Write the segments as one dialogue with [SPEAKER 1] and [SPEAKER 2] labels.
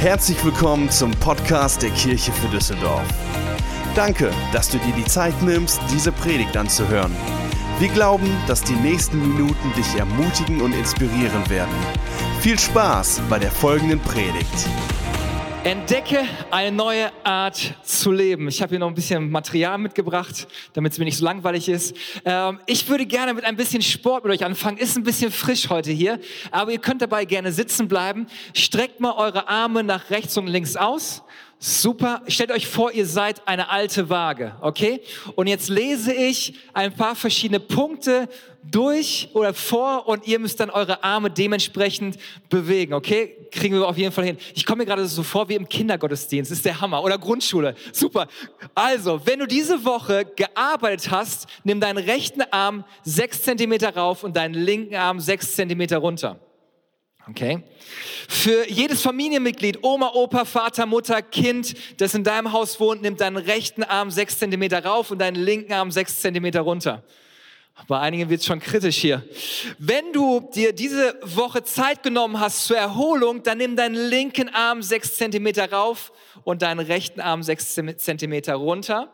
[SPEAKER 1] Herzlich willkommen zum Podcast der Kirche für Düsseldorf. Danke, dass du dir die Zeit nimmst, diese Predigt anzuhören. Wir glauben, dass die nächsten Minuten dich ermutigen und inspirieren werden. Viel Spaß bei der folgenden Predigt.
[SPEAKER 2] Entdecke eine neue Art zu leben. Ich habe hier noch ein bisschen Material mitgebracht, damit es mir nicht so langweilig ist. Ähm, ich würde gerne mit ein bisschen Sport mit euch anfangen. Ist ein bisschen frisch heute hier, aber ihr könnt dabei gerne sitzen bleiben. Streckt mal eure Arme nach rechts und links aus. Super. Stellt euch vor, ihr seid eine alte Waage, okay? Und jetzt lese ich ein paar verschiedene Punkte durch oder vor und ihr müsst dann eure Arme dementsprechend bewegen, okay? Kriegen wir auf jeden Fall hin. Ich komme mir gerade so vor wie im Kindergottesdienst, ist der Hammer. Oder Grundschule, super. Also, wenn du diese Woche gearbeitet hast, nimm deinen rechten Arm sechs Zentimeter rauf und deinen linken Arm sechs Zentimeter runter. Okay? Für jedes Familienmitglied, Oma, Opa, Vater, Mutter, Kind, das in deinem Haus wohnt, nimmt deinen rechten Arm sechs Zentimeter rauf und deinen linken Arm sechs Zentimeter runter. Bei einigen wird es schon kritisch hier. Wenn du dir diese Woche Zeit genommen hast zur Erholung, dann nimm deinen linken Arm sechs Zentimeter rauf und deinen rechten Arm sechs Zentimeter runter.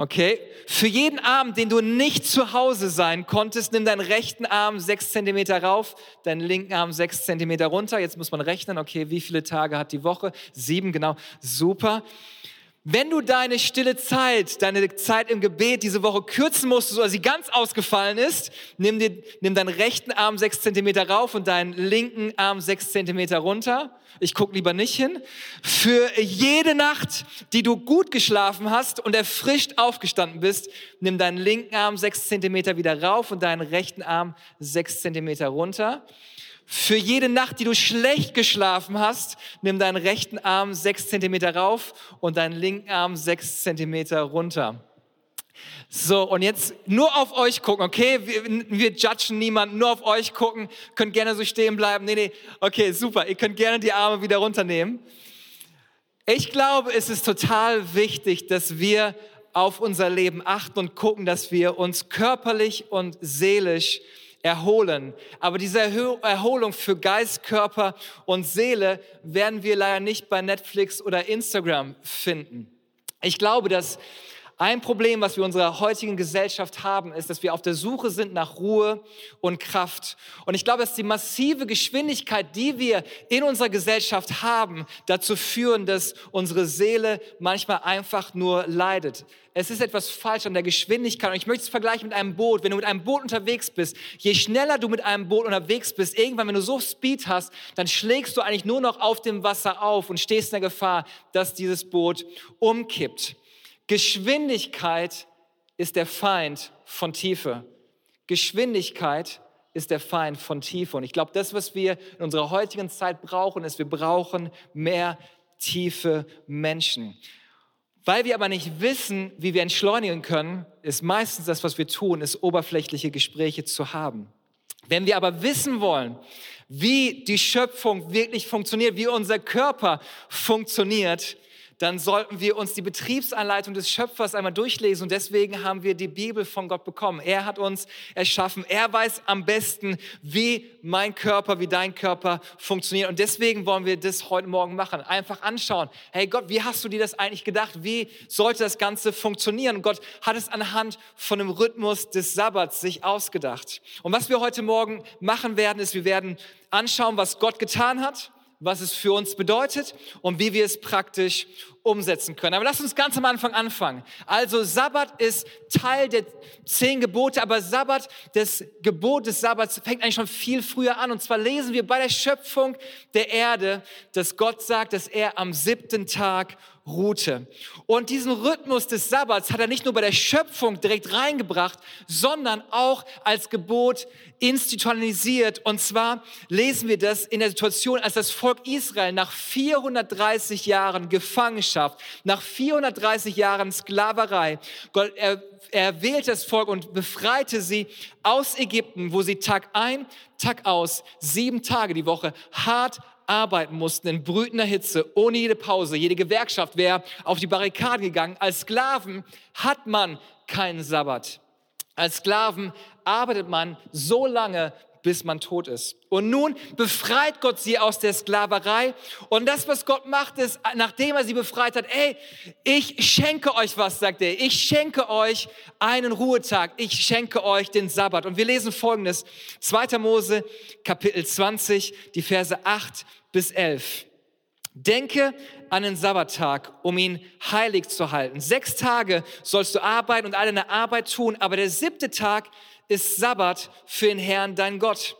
[SPEAKER 2] Okay? Für jeden Abend, den du nicht zu Hause sein konntest, nimm deinen rechten Arm sechs Zentimeter rauf, deinen linken Arm sechs Zentimeter runter. Jetzt muss man rechnen, okay, wie viele Tage hat die Woche? Sieben, genau. Super. Wenn du deine stille Zeit, deine Zeit im Gebet diese Woche kürzen musstest oder sie ganz ausgefallen ist, nimm, dir, nimm deinen rechten Arm sechs Zentimeter rauf und deinen linken Arm sechs Zentimeter runter. Ich gucke lieber nicht hin. Für jede Nacht, die du gut geschlafen hast und erfrischt aufgestanden bist, nimm deinen linken Arm sechs Zentimeter wieder rauf und deinen rechten Arm sechs Zentimeter runter. Für jede Nacht, die du schlecht geschlafen hast, nimm deinen rechten Arm sechs Zentimeter rauf und deinen linken Arm sechs Zentimeter runter. So, und jetzt nur auf euch gucken, okay? Wir, wir judgen niemanden, nur auf euch gucken. Könnt gerne so stehen bleiben. Nee, nee, okay, super. Ihr könnt gerne die Arme wieder runternehmen. Ich glaube, es ist total wichtig, dass wir auf unser Leben achten und gucken, dass wir uns körperlich und seelisch erholen. Aber diese Erholung für Geist, Körper und Seele werden wir leider nicht bei Netflix oder Instagram finden. Ich glaube, dass ein Problem, was wir in unserer heutigen Gesellschaft haben, ist, dass wir auf der Suche sind nach Ruhe und Kraft. Und ich glaube, dass die massive Geschwindigkeit, die wir in unserer Gesellschaft haben, dazu führen, dass unsere Seele manchmal einfach nur leidet. Es ist etwas falsch an der Geschwindigkeit. Und ich möchte es vergleichen mit einem Boot. Wenn du mit einem Boot unterwegs bist, je schneller du mit einem Boot unterwegs bist, irgendwann, wenn du so Speed hast, dann schlägst du eigentlich nur noch auf dem Wasser auf und stehst in der Gefahr, dass dieses Boot umkippt. Geschwindigkeit ist der Feind von Tiefe. Geschwindigkeit ist der Feind von Tiefe. Und ich glaube, das, was wir in unserer heutigen Zeit brauchen, ist, wir brauchen mehr tiefe Menschen. Weil wir aber nicht wissen, wie wir entschleunigen können, ist meistens das, was wir tun, ist oberflächliche Gespräche zu haben. Wenn wir aber wissen wollen, wie die Schöpfung wirklich funktioniert, wie unser Körper funktioniert, dann sollten wir uns die Betriebsanleitung des Schöpfers einmal durchlesen. Und deswegen haben wir die Bibel von Gott bekommen. Er hat uns erschaffen. Er weiß am besten, wie mein Körper, wie dein Körper funktioniert. Und deswegen wollen wir das heute Morgen machen. Einfach anschauen. Hey Gott, wie hast du dir das eigentlich gedacht? Wie sollte das Ganze funktionieren? Und Gott hat es anhand von dem Rhythmus des Sabbats sich ausgedacht. Und was wir heute Morgen machen werden, ist, wir werden anschauen, was Gott getan hat was es für uns bedeutet und wie wir es praktisch umsetzen können. Aber lass uns ganz am Anfang anfangen. Also Sabbat ist Teil der zehn Gebote, aber Sabbat, das Gebot des Sabbats fängt eigentlich schon viel früher an. Und zwar lesen wir bei der Schöpfung der Erde, dass Gott sagt, dass er am siebten Tag ruhte. Und diesen Rhythmus des Sabbats hat er nicht nur bei der Schöpfung direkt reingebracht, sondern auch als Gebot institutionalisiert. Und zwar lesen wir das in der Situation, als das Volk Israel nach 430 Jahren Gefangenschaft, nach 430 Jahren Sklaverei, Gott, er, er wählte das Volk und befreite sie aus Ägypten, wo sie Tag ein, Tag aus, sieben Tage die Woche hart arbeiten mussten in brütender Hitze, ohne jede Pause. Jede Gewerkschaft wäre auf die Barrikaden gegangen. Als Sklaven hat man keinen Sabbat. Als Sklaven arbeitet man so lange, bis man tot ist. Und nun befreit Gott sie aus der Sklaverei. Und das, was Gott macht, ist, nachdem er sie befreit hat, ey, ich schenke euch was, sagt er. Ich schenke euch einen Ruhetag. Ich schenke euch den Sabbat. Und wir lesen folgendes. 2. Mose, Kapitel 20, die Verse 8 bis 11. Denke an den Sabbattag, um ihn heilig zu halten. Sechs Tage sollst du arbeiten und all deine Arbeit tun, aber der siebte Tag ist Sabbat für den Herrn, dein Gott.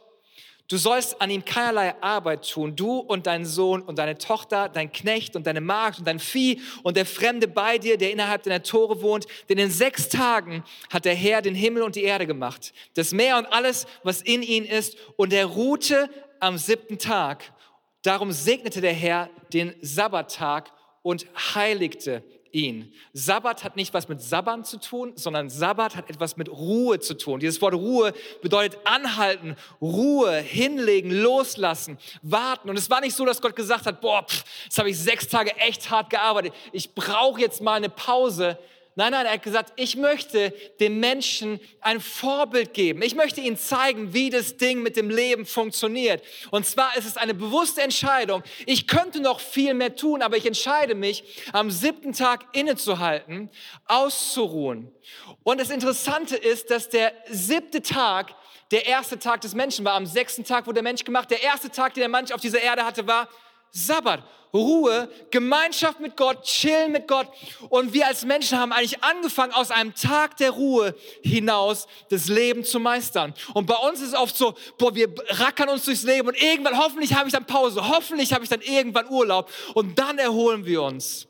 [SPEAKER 2] Du sollst an ihm keinerlei Arbeit tun, du und dein Sohn und deine Tochter, dein Knecht und deine Magd und dein Vieh und der Fremde bei dir, der innerhalb deiner Tore wohnt. Denn in sechs Tagen hat der Herr den Himmel und die Erde gemacht, das Meer und alles, was in ihnen ist, und er ruhte am siebten Tag. Darum segnete der Herr den Sabbattag und heiligte ihn. Sabbat hat nicht was mit Sabban zu tun, sondern Sabbat hat etwas mit Ruhe zu tun. Dieses Wort Ruhe bedeutet anhalten, Ruhe, hinlegen, loslassen, warten. Und es war nicht so, dass Gott gesagt hat, boah, pff, jetzt habe ich sechs Tage echt hart gearbeitet. Ich brauche jetzt mal eine Pause. Nein, nein, er hat gesagt, ich möchte den Menschen ein Vorbild geben. Ich möchte ihnen zeigen, wie das Ding mit dem Leben funktioniert. Und zwar ist es eine bewusste Entscheidung. Ich könnte noch viel mehr tun, aber ich entscheide mich, am siebten Tag innezuhalten, auszuruhen. Und das Interessante ist, dass der siebte Tag der erste Tag des Menschen war. Am sechsten Tag wurde der Mensch gemacht. Der erste Tag, den der Mensch auf dieser Erde hatte, war Sabbat, Ruhe, Gemeinschaft mit Gott, chillen mit Gott. Und wir als Menschen haben eigentlich angefangen, aus einem Tag der Ruhe hinaus das Leben zu meistern. Und bei uns ist es oft so, boah, wir rackern uns durchs Leben und irgendwann, hoffentlich habe ich dann Pause, hoffentlich habe ich dann irgendwann Urlaub und dann erholen wir uns.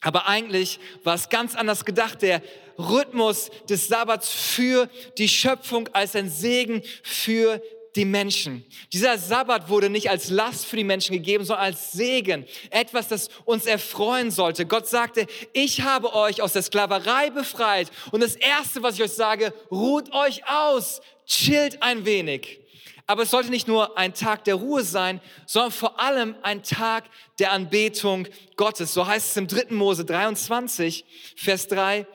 [SPEAKER 2] Aber eigentlich war es ganz anders gedacht. Der Rhythmus des Sabbats für die Schöpfung als ein Segen für die Menschen. Dieser Sabbat wurde nicht als Last für die Menschen gegeben, sondern als Segen. Etwas, das uns erfreuen sollte. Gott sagte, ich habe euch aus der Sklaverei befreit. Und das Erste, was ich euch sage, ruht euch aus, chillt ein wenig. Aber es sollte nicht nur ein Tag der Ruhe sein, sondern vor allem ein Tag der Anbetung Gottes. So heißt es im 3. Mose 23, Vers 3.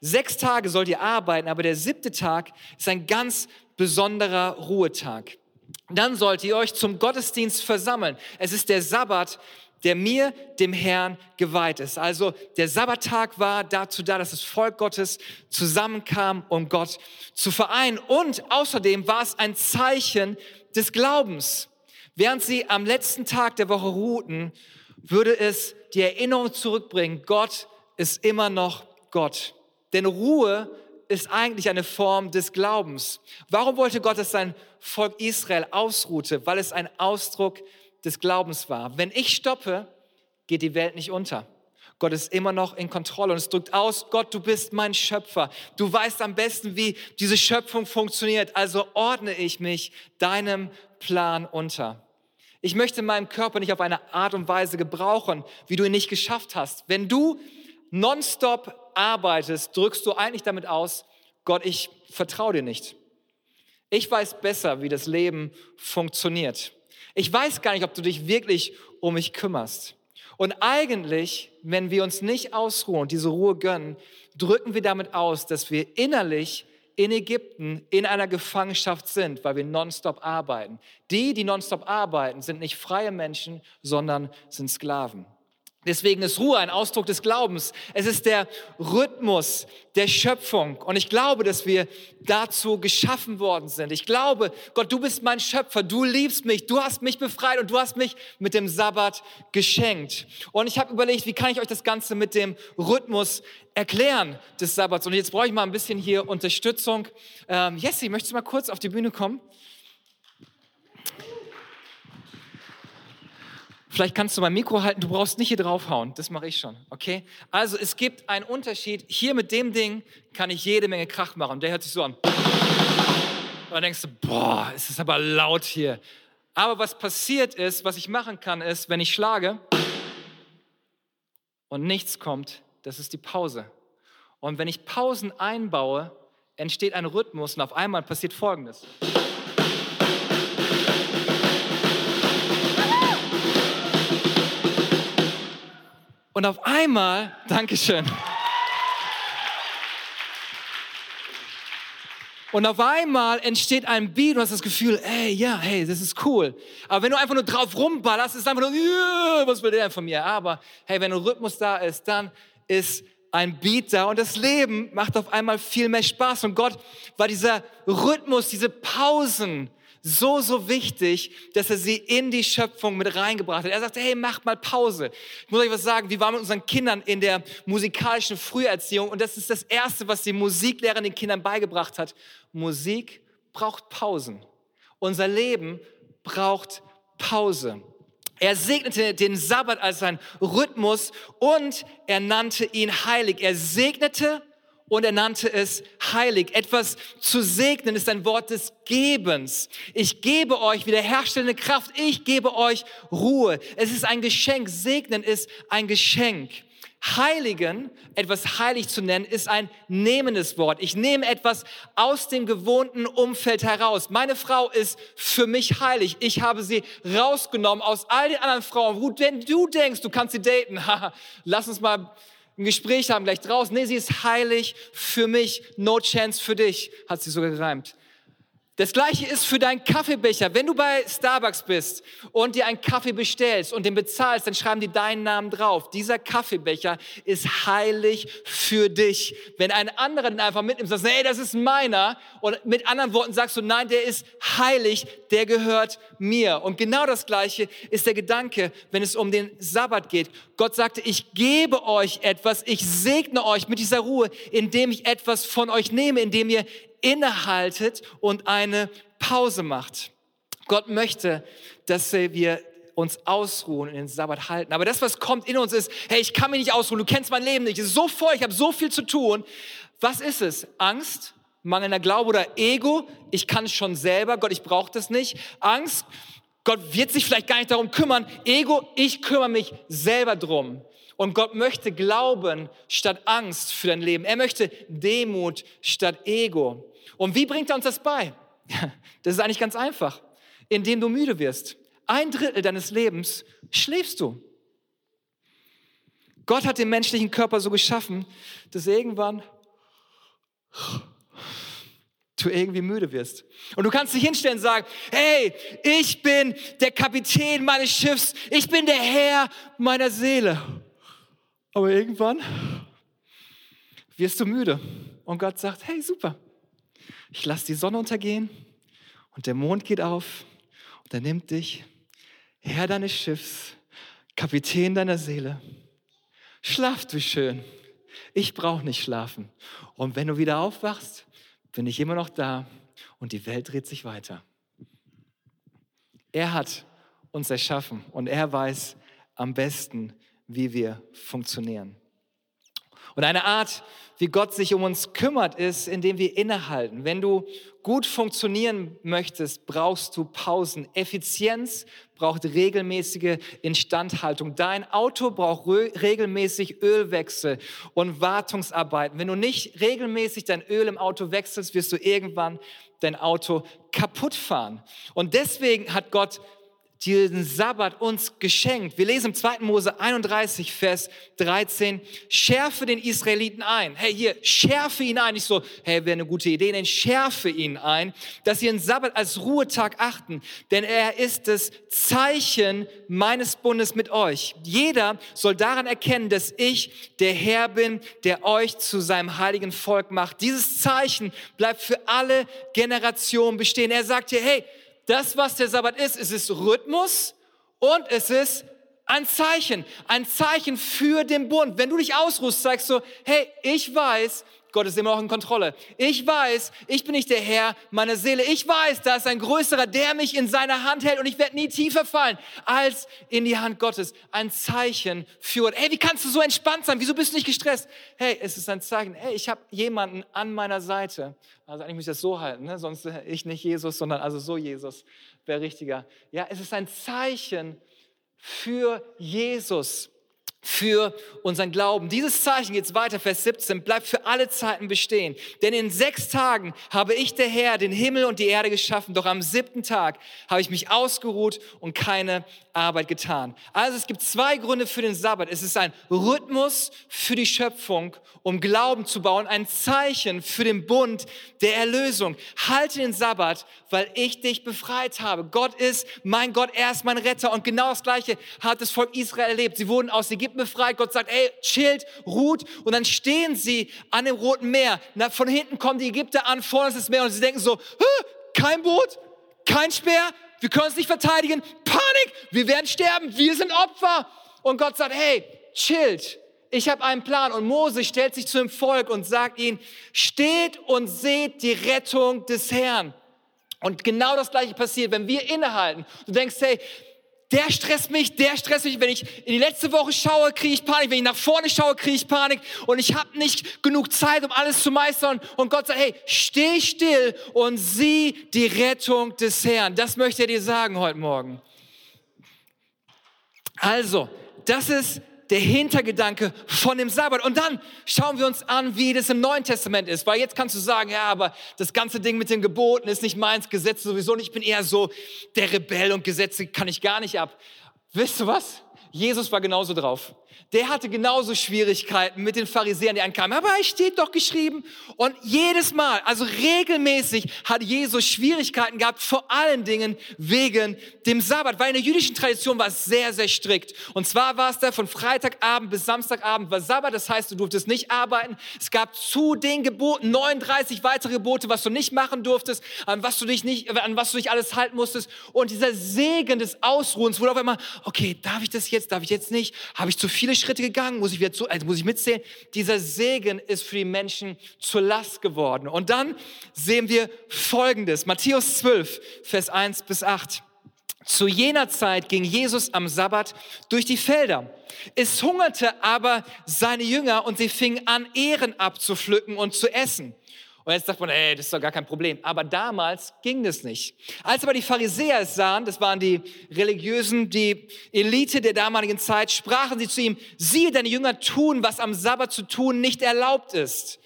[SPEAKER 2] Sechs Tage sollt ihr arbeiten, aber der siebte Tag ist ein ganz besonderer Ruhetag. Dann sollt ihr euch zum Gottesdienst versammeln. Es ist der Sabbat, der mir, dem Herrn, geweiht ist. Also der Sabbattag war dazu da, dass das Volk Gottes zusammenkam, um Gott zu vereinen. Und außerdem war es ein Zeichen des Glaubens. Während sie am letzten Tag der Woche ruhten, würde es die Erinnerung zurückbringen, Gott ist immer noch Gott. Denn Ruhe ist eigentlich eine Form des Glaubens. Warum wollte Gott, dass sein Volk Israel ausruhte? Weil es ein Ausdruck des Glaubens war. Wenn ich stoppe, geht die Welt nicht unter. Gott ist immer noch in Kontrolle und es drückt aus, Gott, du bist mein Schöpfer. Du weißt am besten, wie diese Schöpfung funktioniert. Also ordne ich mich deinem Plan unter. Ich möchte meinen Körper nicht auf eine Art und Weise gebrauchen, wie du ihn nicht geschafft hast. Wenn du nonstop arbeitest, drückst du eigentlich damit aus, Gott, ich vertraue dir nicht. Ich weiß besser, wie das Leben funktioniert. Ich weiß gar nicht, ob du dich wirklich um mich kümmerst. Und eigentlich, wenn wir uns nicht ausruhen und diese Ruhe gönnen, drücken wir damit aus, dass wir innerlich in Ägypten in einer Gefangenschaft sind, weil wir nonstop arbeiten. Die, die nonstop arbeiten, sind nicht freie Menschen, sondern sind Sklaven. Deswegen ist Ruhe ein Ausdruck des Glaubens. Es ist der Rhythmus der Schöpfung. Und ich glaube, dass wir dazu geschaffen worden sind. Ich glaube, Gott, du bist mein Schöpfer. Du liebst mich. Du hast mich befreit und du hast mich mit dem Sabbat geschenkt. Und ich habe überlegt, wie kann ich euch das Ganze mit dem Rhythmus erklären des Sabbats? Und jetzt brauche ich mal ein bisschen hier Unterstützung. Ähm, Jesse, möchtest du mal kurz auf die Bühne kommen? Vielleicht kannst du mein Mikro halten, du brauchst nicht hier draufhauen, das mache ich schon, okay? Also es gibt einen Unterschied. Hier mit dem Ding kann ich jede Menge Krach machen. Der hört sich so an. Und dann denkst du, boah, es ist aber laut hier. Aber was passiert ist, was ich machen kann, ist, wenn ich schlage und nichts kommt, das ist die Pause. Und wenn ich Pausen einbaue, entsteht ein Rhythmus und auf einmal passiert Folgendes. Und auf einmal, Dankeschön. Und auf einmal entsteht ein Beat und hast das Gefühl, ey, ja, hey, das ist cool. Aber wenn du einfach nur drauf rumballerst, ist einfach nur, yeah, was will der denn von mir? Aber hey, wenn ein Rhythmus da ist, dann ist ein Beat da und das Leben macht auf einmal viel mehr Spaß. Und Gott war dieser Rhythmus, diese Pausen, so, so wichtig, dass er sie in die Schöpfung mit reingebracht hat. Er sagte, hey, macht mal Pause. Ich muss euch was sagen, wir waren mit unseren Kindern in der musikalischen Früherziehung und das ist das Erste, was die Musiklehrerin den Kindern beigebracht hat. Musik braucht Pausen. Unser Leben braucht Pause. Er segnete den Sabbat als sein Rhythmus und er nannte ihn heilig. Er segnete und er nannte es heilig. Etwas zu segnen ist ein Wort des Gebens. Ich gebe euch wiederherstellende Kraft. Ich gebe euch Ruhe. Es ist ein Geschenk. Segnen ist ein Geschenk. Heiligen, etwas heilig zu nennen, ist ein nehmendes Wort. Ich nehme etwas aus dem gewohnten Umfeld heraus. Meine Frau ist für mich heilig. Ich habe sie rausgenommen aus all den anderen Frauen. Wo denn du denkst, du kannst sie daten, lass uns mal ein Gespräch haben gleich draußen. Nee, sie ist heilig für mich. No chance für dich, hat sie sogar gereimt. Das gleiche ist für deinen Kaffeebecher. Wenn du bei Starbucks bist und dir einen Kaffee bestellst und den bezahlst, dann schreiben die deinen Namen drauf. Dieser Kaffeebecher ist heilig für dich. Wenn ein anderer den einfach mitnimmt, sagst du, hey, das ist meiner. Und mit anderen Worten sagst du, nein, der ist heilig, der gehört mir. Und genau das gleiche ist der Gedanke, wenn es um den Sabbat geht. Gott sagte, ich gebe euch etwas, ich segne euch mit dieser Ruhe, indem ich etwas von euch nehme, indem ihr innehaltet und eine Pause macht. Gott möchte, dass wir uns ausruhen und den Sabbat halten. Aber das, was kommt in uns ist, hey, ich kann mich nicht ausruhen, du kennst mein Leben nicht, es ist so voll, ich habe so viel zu tun. Was ist es? Angst, mangelnder Glaube oder Ego? Ich kann es schon selber, Gott, ich brauche das nicht. Angst, Gott wird sich vielleicht gar nicht darum kümmern. Ego, ich kümmere mich selber drum. Und Gott möchte Glauben statt Angst für dein Leben. Er möchte Demut statt Ego. Und wie bringt er uns das bei? Das ist eigentlich ganz einfach. Indem du müde wirst. Ein Drittel deines Lebens schläfst du. Gott hat den menschlichen Körper so geschaffen, dass irgendwann du irgendwie müde wirst. Und du kannst dich hinstellen und sagen, hey, ich bin der Kapitän meines Schiffs, ich bin der Herr meiner Seele. Aber irgendwann wirst du müde. Und Gott sagt, hey, super, ich lasse die Sonne untergehen und der Mond geht auf und er nimmt dich, Herr deines Schiffs, Kapitän deiner Seele. Schlaf du schön. Ich brauche nicht schlafen. Und wenn du wieder aufwachst, bin ich immer noch da und die Welt dreht sich weiter. Er hat uns erschaffen und er weiß am besten, wie wir funktionieren. Und eine Art, wie Gott sich um uns kümmert, ist, indem wir innehalten. Wenn du gut funktionieren möchtest, brauchst du Pausen. Effizienz braucht regelmäßige Instandhaltung. Dein Auto braucht regelmäßig Ölwechsel und Wartungsarbeiten. Wenn du nicht regelmäßig dein Öl im Auto wechselst, wirst du irgendwann dein Auto kaputt fahren. Und deswegen hat Gott diesen Sabbat uns geschenkt. Wir lesen im 2. Mose 31, Vers 13, schärfe den Israeliten ein. Hey, hier, schärfe ihn ein. Nicht so, hey, wäre eine gute Idee, nein, schärfe ihn ein, dass sie den Sabbat als Ruhetag achten, denn er ist das Zeichen meines Bundes mit euch. Jeder soll daran erkennen, dass ich der Herr bin, der euch zu seinem heiligen Volk macht. Dieses Zeichen bleibt für alle Generationen bestehen. Er sagt hier, hey, das, was der Sabbat ist, es ist Rhythmus und es ist ein Zeichen, ein Zeichen für den Bund. Wenn du dich ausruhst, sagst du, hey, ich weiß, Gott ist immer noch in Kontrolle. Ich weiß, ich bin nicht der Herr meiner Seele. Ich weiß, da ist ein Größerer, der mich in seiner Hand hält und ich werde nie tiefer fallen als in die Hand Gottes. Ein Zeichen für, hey, wie kannst du so entspannt sein? Wieso bist du nicht gestresst? Hey, es ist ein Zeichen. Hey, ich habe jemanden an meiner Seite. Also eigentlich muss ich das so halten, ne? sonst ich nicht Jesus, sondern also so Jesus wäre richtiger. Ja, es ist ein Zeichen für Jesus. Für unseren Glauben. Dieses Zeichen geht weiter, Vers 17, bleibt für alle Zeiten bestehen. Denn in sechs Tagen habe ich, der Herr, den Himmel und die Erde geschaffen, doch am siebten Tag habe ich mich ausgeruht und keine Arbeit getan. Also es gibt zwei Gründe für den Sabbat. Es ist ein Rhythmus für die Schöpfung, um Glauben zu bauen, ein Zeichen für den Bund der Erlösung. Halte den Sabbat, weil ich dich befreit habe. Gott ist mein Gott, er ist mein Retter. Und genau das Gleiche hat das Volk Israel erlebt. Sie wurden aus Ägypten befreit. Gott sagt, ey, chillt, ruht. Und dann stehen sie an dem Roten Meer. Von hinten kommen die Ägypter an, vorne ist das Meer. Und sie denken so, kein Boot, kein Speer, wir können uns nicht verteidigen. Panik, wir werden sterben, wir sind Opfer. Und Gott sagt, hey, chillt, ich habe einen Plan. Und Mose stellt sich zu dem Volk und sagt ihnen, steht und seht die Rettung des Herrn. Und genau das Gleiche passiert, wenn wir innehalten. Du denkst, hey, der stresst mich, der stresst mich. Wenn ich in die letzte Woche schaue, kriege ich Panik. Wenn ich nach vorne schaue, kriege ich Panik. Und ich habe nicht genug Zeit, um alles zu meistern. Und Gott sagt, hey, steh still und sieh die Rettung des Herrn. Das möchte er dir sagen heute Morgen. Also, das ist der Hintergedanke von dem Sabbat. Und dann schauen wir uns an, wie das im Neuen Testament ist. Weil jetzt kannst du sagen, ja, aber das ganze Ding mit den Geboten ist nicht meins, Gesetze sowieso nicht. Ich bin eher so der Rebell und Gesetze kann ich gar nicht ab. Wisst du was? Jesus war genauso drauf der hatte genauso Schwierigkeiten mit den Pharisäern, die ankamen. Aber es steht doch geschrieben. Und jedes Mal, also regelmäßig, hat Jesus Schwierigkeiten gehabt, vor allen Dingen wegen dem Sabbat. Weil in der jüdischen Tradition war es sehr, sehr strikt. Und zwar war es da von Freitagabend bis Samstagabend war Sabbat. Das heißt, du durftest nicht arbeiten. Es gab zu den Geboten 39 weitere Gebote, was du nicht machen durftest, an was du dich nicht, an was du dich alles halten musstest. Und dieser Segen des Ausruhens wurde auf einmal, okay, darf ich das jetzt, darf ich jetzt nicht? Habe ich zu viele viele Schritte gegangen, muss ich wieder zu, also muss ich mitzählen. Dieser Segen ist für die Menschen zur Last geworden. Und dann sehen wir Folgendes. Matthäus 12, Vers 1 bis 8. Zu jener Zeit ging Jesus am Sabbat durch die Felder. Es hungerte aber seine Jünger und sie fingen an, Ehren abzupflücken und zu essen. Und jetzt sagt man, ey, das ist doch gar kein Problem. Aber damals ging das nicht. Als aber die Pharisäer es sahen, das waren die Religiösen, die Elite der damaligen Zeit, sprachen sie zu ihm, siehe, deine Jünger tun, was am Sabbat zu tun nicht erlaubt ist.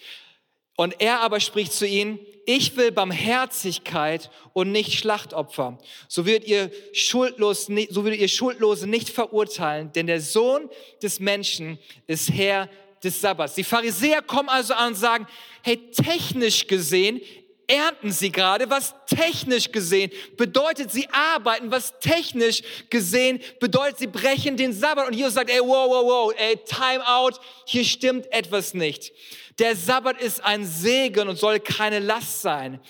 [SPEAKER 2] Und er aber spricht zu ihnen, ich will Barmherzigkeit und nicht Schlachtopfer. So würdet ihr, schuldlos, so würdet ihr Schuldlose nicht verurteilen, denn der Sohn des Menschen ist Herr des Sabbats. Die Pharisäer kommen also an und sagen, hey, technisch gesehen ernten sie gerade, was technisch gesehen bedeutet, sie arbeiten, was technisch gesehen bedeutet, sie brechen den Sabbat. Und Jesus sagt, ey, wow, wow, wow, ey, time out, hier stimmt etwas nicht. Der Sabbat ist ein Segen und soll keine Last sein.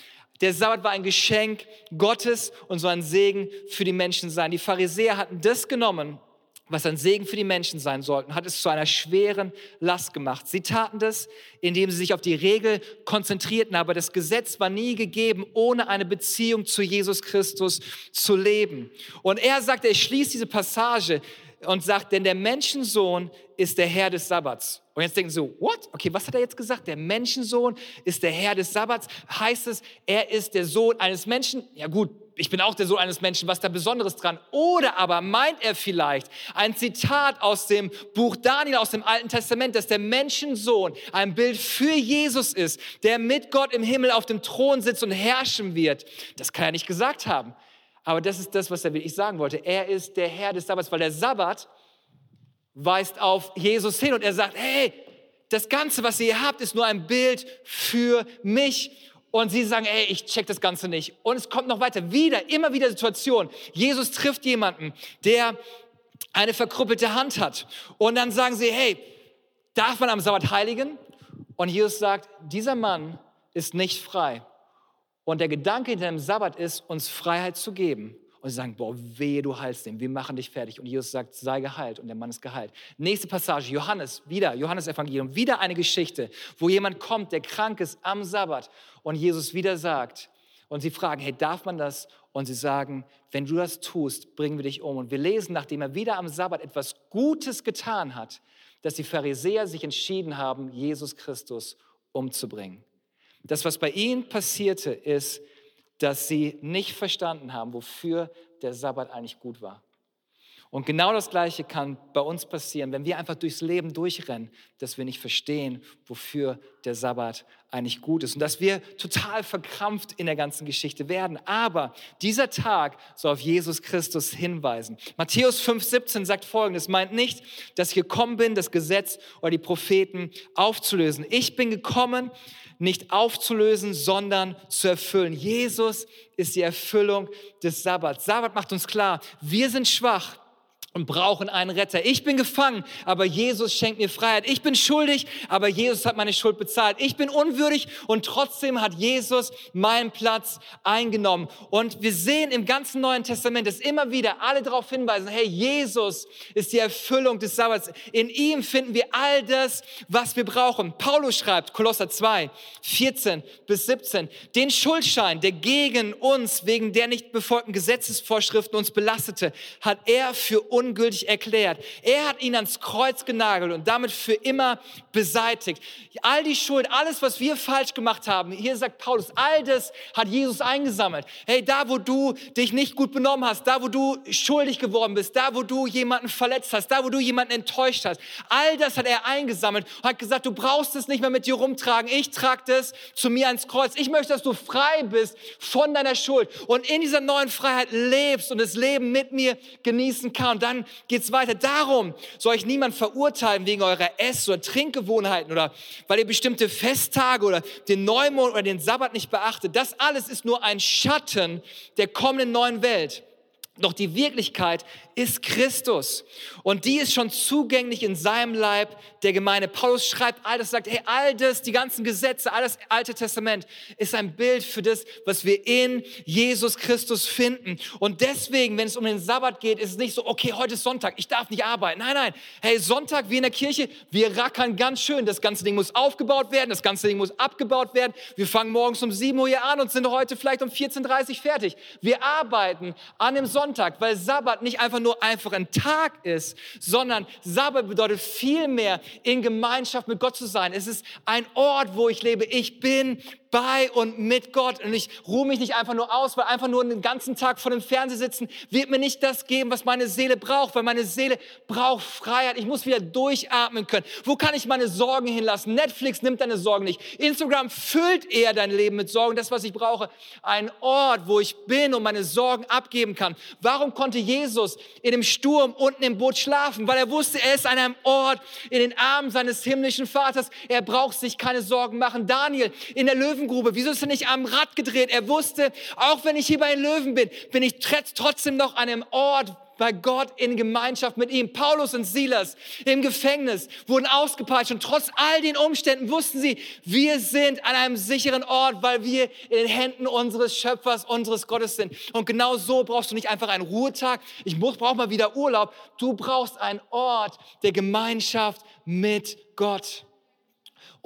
[SPEAKER 2] Der Sabbat war ein Geschenk Gottes und soll ein Segen für die Menschen sein. Die Pharisäer hatten das genommen was ein Segen für die Menschen sein sollten, hat es zu einer schweren Last gemacht. Sie taten das, indem sie sich auf die Regel konzentrierten, aber das Gesetz war nie gegeben, ohne eine Beziehung zu Jesus Christus zu leben. Und er sagt, er schließt diese Passage und sagt, denn der Menschensohn ist der Herr des Sabbats. Und jetzt denken Sie so, what? Okay, was hat er jetzt gesagt? Der Menschensohn ist der Herr des Sabbats. Heißt es, er ist der Sohn eines Menschen? Ja gut, ich bin auch der Sohn eines Menschen, was da Besonderes dran? Oder aber meint er vielleicht ein Zitat aus dem Buch Daniel aus dem Alten Testament, dass der Menschensohn ein Bild für Jesus ist, der mit Gott im Himmel auf dem Thron sitzt und herrschen wird? Das kann er nicht gesagt haben. Aber das ist das, was er wirklich sagen wollte. Er ist der Herr des Sabbats, weil der Sabbat weist auf Jesus hin und er sagt, hey, das Ganze, was ihr hier habt, ist nur ein Bild für mich. Und sie sagen, ey, ich check das Ganze nicht. Und es kommt noch weiter, wieder, immer wieder Situation. Jesus trifft jemanden, der eine verkrüppelte Hand hat. Und dann sagen sie, hey, darf man am Sabbat heiligen? Und Jesus sagt, dieser Mann ist nicht frei. Und der Gedanke hinter dem Sabbat ist, uns Freiheit zu geben. Und sie sagen, boah, wehe, du heilst den, wir machen dich fertig. Und Jesus sagt, sei geheilt. Und der Mann ist geheilt. Nächste Passage, Johannes, wieder, Johannes Evangelium, wieder eine Geschichte, wo jemand kommt, der krank ist am Sabbat. Und Jesus wieder sagt, und sie fragen, hey, darf man das? Und sie sagen, wenn du das tust, bringen wir dich um. Und wir lesen, nachdem er wieder am Sabbat etwas Gutes getan hat, dass die Pharisäer sich entschieden haben, Jesus Christus umzubringen. Das, was bei ihnen passierte, ist, dass sie nicht verstanden haben, wofür der Sabbat eigentlich gut war. Und genau das Gleiche kann bei uns passieren, wenn wir einfach durchs Leben durchrennen, dass wir nicht verstehen, wofür der Sabbat eigentlich gut ist und dass wir total verkrampft in der ganzen Geschichte werden. Aber dieser Tag soll auf Jesus Christus hinweisen. Matthäus 5,17 sagt folgendes, meint nicht, dass ich gekommen bin, das Gesetz oder die Propheten aufzulösen. Ich bin gekommen, nicht aufzulösen, sondern zu erfüllen. Jesus ist die Erfüllung des Sabbats. Sabbat macht uns klar, wir sind schwach und brauchen einen Retter. Ich bin gefangen, aber Jesus schenkt mir Freiheit. Ich bin schuldig, aber Jesus hat meine Schuld bezahlt. Ich bin unwürdig und trotzdem hat Jesus meinen Platz eingenommen. Und wir sehen im ganzen Neuen Testament, dass immer wieder alle darauf hinweisen, hey, Jesus ist die Erfüllung des Sabbats. In ihm finden wir all das, was wir brauchen. Paulus schreibt, Kolosser 2, 14 bis 17, den Schuldschein, der gegen uns wegen der nicht befolgten Gesetzesvorschriften uns belastete, hat er für uns ungültig erklärt. Er hat ihn ans Kreuz genagelt und damit für immer beseitigt. All die Schuld, alles, was wir falsch gemacht haben, hier sagt Paulus, all das hat Jesus eingesammelt. Hey, da, wo du dich nicht gut benommen hast, da, wo du schuldig geworden bist, da, wo du jemanden verletzt hast, da, wo du jemanden enttäuscht hast, all das hat er eingesammelt und hat gesagt, du brauchst es nicht mehr mit dir rumtragen. Ich trage das zu mir ans Kreuz. Ich möchte, dass du frei bist von deiner Schuld und in dieser neuen Freiheit lebst und das Leben mit mir genießen kannst dann geht es weiter. Darum soll ich niemand verurteilen wegen eurer Ess- oder Trinkgewohnheiten oder weil ihr bestimmte Festtage oder den Neumond oder den Sabbat nicht beachtet. Das alles ist nur ein Schatten der kommenden neuen Welt. Doch die Wirklichkeit ist Christus. Und die ist schon zugänglich in seinem Leib der Gemeinde. Paulus schreibt all das, sagt, hey, all das, die ganzen Gesetze, all das Alte Testament ist ein Bild für das, was wir in Jesus Christus finden. Und deswegen, wenn es um den Sabbat geht, ist es nicht so, okay, heute ist Sonntag, ich darf nicht arbeiten. Nein, nein. Hey, Sonntag, wie in der Kirche, wir rackern ganz schön. Das ganze Ding muss aufgebaut werden, das ganze Ding muss abgebaut werden. Wir fangen morgens um 7 Uhr hier an und sind heute vielleicht um 14.30 Uhr fertig. Wir arbeiten an dem Sonntag, weil Sabbat nicht einfach nur nur einfach ein Tag ist, sondern Sabbat bedeutet viel mehr, in Gemeinschaft mit Gott zu sein. Es ist ein Ort, wo ich lebe. Ich bin bei und mit Gott. Und ich ruhe mich nicht einfach nur aus, weil einfach nur den ganzen Tag vor dem Fernseher sitzen, wird mir nicht das geben, was meine Seele braucht, weil meine Seele braucht Freiheit. Ich muss wieder durchatmen können. Wo kann ich meine Sorgen hinlassen? Netflix nimmt deine Sorgen nicht. Instagram füllt eher dein Leben mit Sorgen. Das, was ich brauche, ein Ort, wo ich bin und meine Sorgen abgeben kann. Warum konnte Jesus in dem Sturm unten im Boot schlafen? Weil er wusste, er ist an einem Ort in den Armen seines himmlischen Vaters. Er braucht sich keine Sorgen machen. Daniel in der Löwen Löwengrube? Wieso ist er nicht am Rad gedreht? Er wusste, auch wenn ich hier bei den Löwen bin, bin ich trotzdem noch an einem Ort, bei Gott in Gemeinschaft mit ihm. Paulus und Silas im Gefängnis wurden ausgepeitscht und trotz all den Umständen wussten sie, wir sind an einem sicheren Ort, weil wir in den Händen unseres Schöpfers, unseres Gottes sind. Und genau so brauchst du nicht einfach einen Ruhetag. Ich brauche mal wieder Urlaub. Du brauchst einen Ort der Gemeinschaft mit Gott.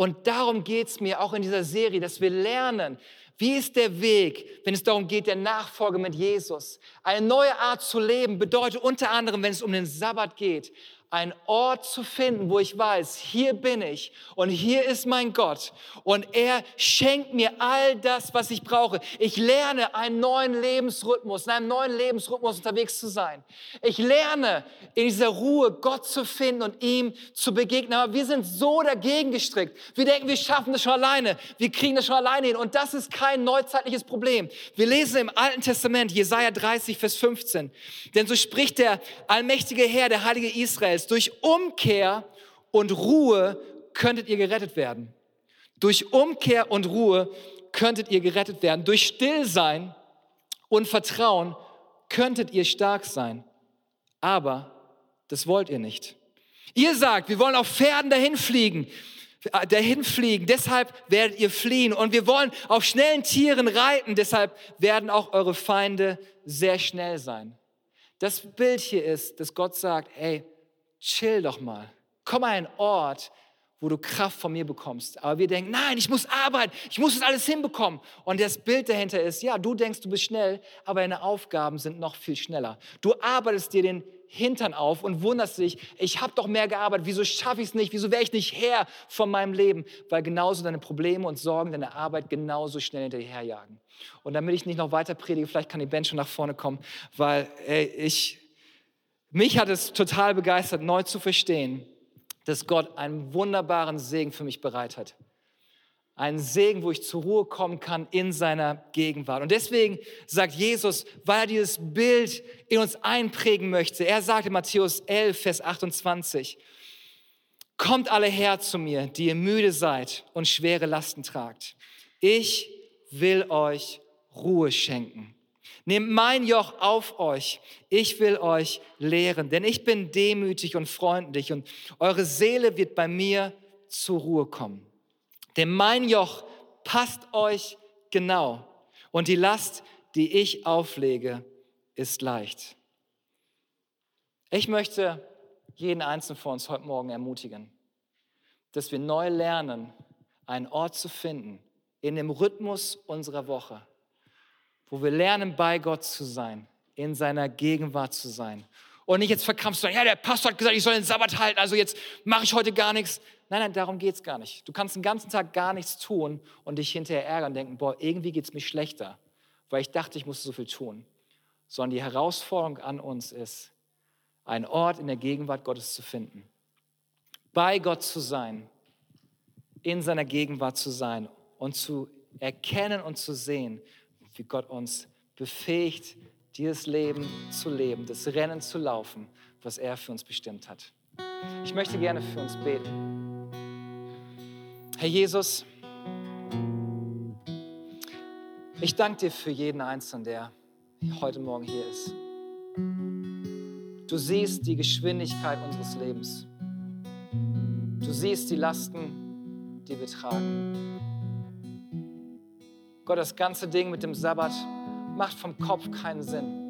[SPEAKER 2] Und darum geht es mir auch in dieser Serie, dass wir lernen, wie ist der Weg, wenn es darum geht, der Nachfolge mit Jesus? Eine neue Art zu leben bedeutet unter anderem, wenn es um den Sabbat geht, einen Ort zu finden, wo ich weiß, hier bin ich und hier ist mein Gott und er schenkt mir all das, was ich brauche. Ich lerne einen neuen Lebensrhythmus, in einem neuen Lebensrhythmus unterwegs zu sein. Ich lerne in dieser Ruhe Gott zu finden und ihm zu begegnen. Aber wir sind so dagegen gestrickt. Wir denken, wir schaffen das schon alleine. Wir kriegen das schon alleine hin. Und das ist kein neuzeitliches Problem. Wir lesen im Alten Testament, Jesaja 30, Vers 15. Denn so spricht der allmächtige Herr, der Heilige Israels, heißt, durch Umkehr und Ruhe könntet ihr gerettet werden. Durch Umkehr und Ruhe könntet ihr gerettet werden. Durch Stillsein und Vertrauen könntet ihr stark sein. Aber das wollt ihr nicht. Ihr sagt, wir wollen auf Pferden dahin fliegen, äh, dahin fliegen, deshalb werdet ihr fliehen. Und wir wollen auf schnellen Tieren reiten, deshalb werden auch eure Feinde sehr schnell sein. Das Bild hier ist, dass Gott sagt, hey, chill doch mal. Komm an einen Ort, wo du Kraft von mir bekommst. Aber wir denken, nein, ich muss arbeiten, ich muss das alles hinbekommen. Und das Bild dahinter ist, ja, du denkst, du bist schnell, aber deine Aufgaben sind noch viel schneller. Du arbeitest dir den Hintern auf und wunderst dich, ich habe doch mehr gearbeitet, wieso schaffe ich es nicht, wieso wäre ich nicht Herr von meinem Leben? Weil genauso deine Probleme und Sorgen deine Arbeit genauso schnell hinterherjagen. Und damit ich nicht noch weiter predige, vielleicht kann die Band schon nach vorne kommen, weil ey, ich Mich hat es total begeistert, neu zu verstehen, dass Gott einen wunderbaren Segen für mich bereit hat. Einen Segen, wo ich zur Ruhe kommen kann in seiner Gegenwart. Und deswegen sagt Jesus, weil er dieses Bild in uns einprägen möchte, er sagt in Matthäus 11, Vers 28, Kommt alle her zu mir, die ihr müde seid und schwere Lasten tragt. Ich will euch Ruhe schenken. Nehmt mein Joch auf euch. Ich will euch lehren, denn ich bin demütig und freundlich und eure Seele wird bei mir zur Ruhe kommen. Denn mein Joch passt euch genau und die Last, die ich auflege, ist leicht. Ich möchte jeden Einzelnen von uns heute Morgen ermutigen, dass wir neu lernen, einen Ort zu finden in dem Rhythmus unserer Woche, wo wir lernen, bei Gott zu sein, in seiner Gegenwart zu sein. Und nicht jetzt verkrampft zu sagen, ja, der Pastor hat gesagt, ich soll den Sabbat halten, also jetzt mache ich heute gar nichts. Nein, nein, darum geht es gar nicht. Du kannst den ganzen Tag gar nichts tun und dich hinterher ärgern und denken, boah, irgendwie geht es mir schlechter, weil ich dachte, ich musste so viel tun. Sondern die Herausforderung an uns ist, einen Ort in der Gegenwart Gottes zu finden. Bei Gott zu sein, in seiner Gegenwart zu sein und zu erkennen und zu sehen, wie Gott uns befähigt, dieses Leben zu leben, das Rennen zu laufen, was er für uns bestimmt hat. Ich möchte gerne für uns beten. Herr Jesus, ich danke dir für jeden Einzelnen, der heute Morgen hier ist. Du siehst die Geschwindigkeit unseres Lebens. Du siehst die Lasten, die wir tragen. Gott, das ganze Ding mit dem Sabbat macht vom Kopf keinen Sinn.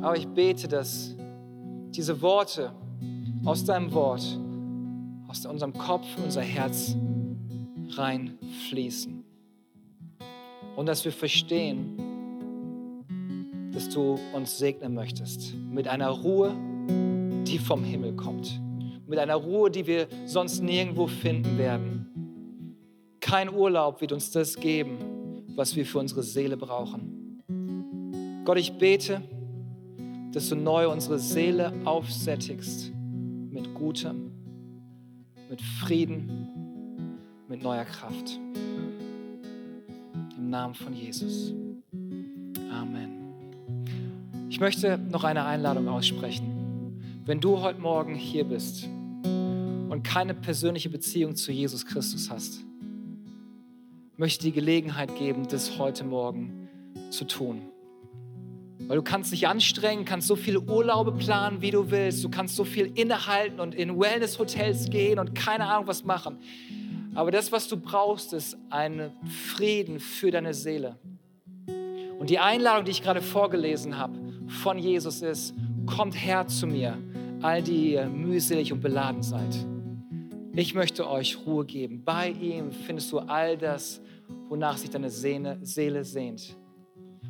[SPEAKER 2] Aber ich bete, dass diese Worte aus deinem Wort, aus unserem Kopf, unser Herz reinfließen. Und dass wir verstehen, dass du uns segnen möchtest mit einer Ruhe, die vom Himmel kommt. Mit einer Ruhe, die wir sonst nirgendwo finden werden. Kein Urlaub wird uns das geben, was wir für unsere Seele brauchen. Gott, ich bete, dass du neu unsere Seele aufsättigst mit Gutem, mit Frieden, mit neuer Kraft. Im Namen von Jesus. Amen. Ich möchte noch eine Einladung aussprechen. Wenn du heute Morgen hier bist und keine persönliche Beziehung zu Jesus Christus hast, möchte die Gelegenheit geben, das heute Morgen zu tun. Weil du kannst dich anstrengen, kannst so viele Urlaube planen, wie du willst. Du kannst so viel innehalten und in Wellness-Hotels gehen und keine Ahnung was machen. Aber das, was du brauchst, ist einen Frieden für deine Seele. Und die Einladung, die ich gerade vorgelesen habe, von Jesus ist, kommt her zu mir, all die ihr mühselig und beladen seid. Ich möchte euch Ruhe geben. Bei ihm findest du all das, wonach sich deine Seele sehnt.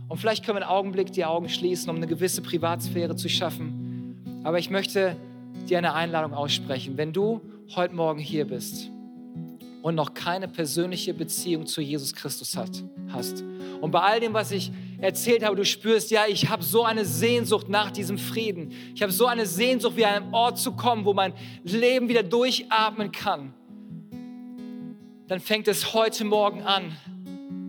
[SPEAKER 2] Und vielleicht können wir einen Augenblick die Augen schließen, um eine gewisse Privatsphäre zu schaffen. Aber ich möchte dir eine Einladung aussprechen. Wenn du heute Morgen hier bist und noch keine persönliche Beziehung zu Jesus Christus hast und bei all dem, was ich erzählt habe, du spürst, ja, ich habe so eine Sehnsucht nach diesem Frieden. Ich habe so eine Sehnsucht, wie an einen Ort zu kommen, wo mein Leben wieder durchatmen kann. Dann fängt es heute Morgen an,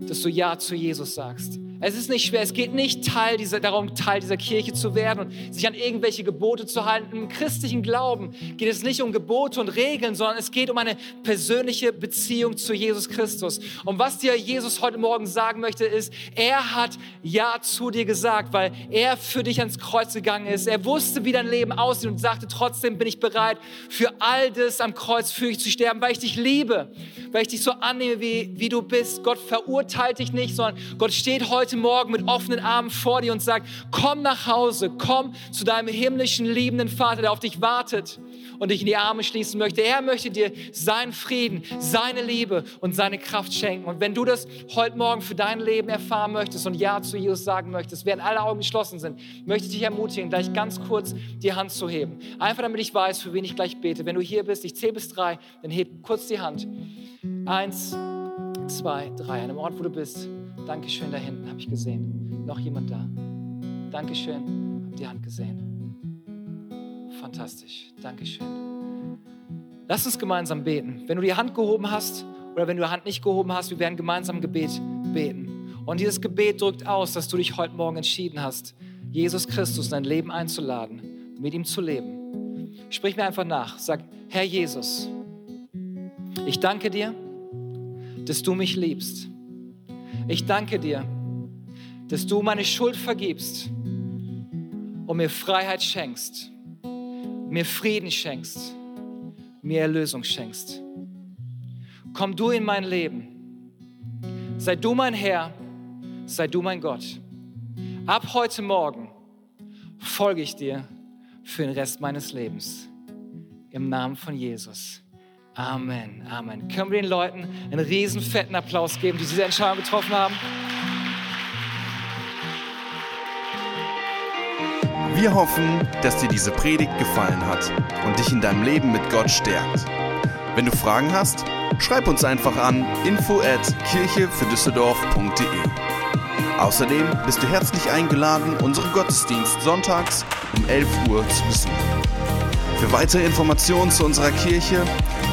[SPEAKER 2] dass du Ja zu Jesus sagst. Es ist nicht schwer. Es geht nicht Teil dieser, darum, Teil dieser Kirche zu werden und sich an irgendwelche Gebote zu halten. Im christlichen Glauben geht es nicht um Gebote und Regeln, sondern es geht um eine persönliche Beziehung zu Jesus Christus. Und was dir Jesus heute Morgen sagen möchte, ist, er hat Ja zu dir gesagt, weil er für dich ans Kreuz gegangen ist. Er wusste, wie dein Leben aussieht und sagte, trotzdem bin ich bereit, für all das am Kreuz für dich zu sterben, weil ich dich liebe, weil ich dich so annehme, wie, wie du bist. Gott verurteilt dich nicht, sondern Gott steht heute heute Morgen mit offenen Armen vor dir und sagt, komm nach Hause, komm zu deinem himmlischen, liebenden Vater, der auf dich wartet und dich in die Arme schließen möchte. Er möchte dir seinen Frieden, seine Liebe und seine Kraft schenken. Und wenn du das heute Morgen für dein Leben erfahren möchtest und Ja zu Jesus sagen möchtest, während alle Augen geschlossen sind, möchte ich dich ermutigen, gleich ganz kurz die Hand zu heben. Einfach damit ich weiß, für wen ich gleich bete. Wenn du hier bist, ich zähle bis drei, dann heb kurz die Hand. Eins, zwei, drei. An dem Ort, wo du bist. Dankeschön, da hinten habe ich gesehen. Noch jemand da? Dankeschön. die Hand gesehen. Fantastisch. Dankeschön. Lass uns gemeinsam beten. Wenn du die Hand gehoben hast oder wenn du die Hand nicht gehoben hast, wir werden gemeinsam Gebet beten. Und dieses Gebet drückt aus, dass du dich heute Morgen entschieden hast, Jesus Christus in dein Leben einzuladen, mit ihm zu leben. Sprich mir einfach nach. Sag, Herr Jesus, ich danke dir, dass du mich liebst. Ich danke dir, dass du meine Schuld vergibst und mir Freiheit schenkst, mir Frieden schenkst, mir Erlösung schenkst. Komm du in mein Leben. Sei du mein Herr, sei du mein Gott. Ab heute Morgen folge ich dir für den Rest meines Lebens. Im Namen von Jesus. Amen, Amen. Können wir den Leuten einen riesen fetten Applaus geben, die diese Entscheidung getroffen haben?
[SPEAKER 1] Wir hoffen, dass dir diese Predigt gefallen hat und dich in deinem Leben mit Gott stärkt. Wenn du Fragen hast, schreib uns einfach an info at kirchefürdüsseldorf.de. Außerdem bist du herzlich eingeladen, unseren Gottesdienst sonntags um 11 Uhr zu besuchen. Für weitere Informationen zu unserer Kirche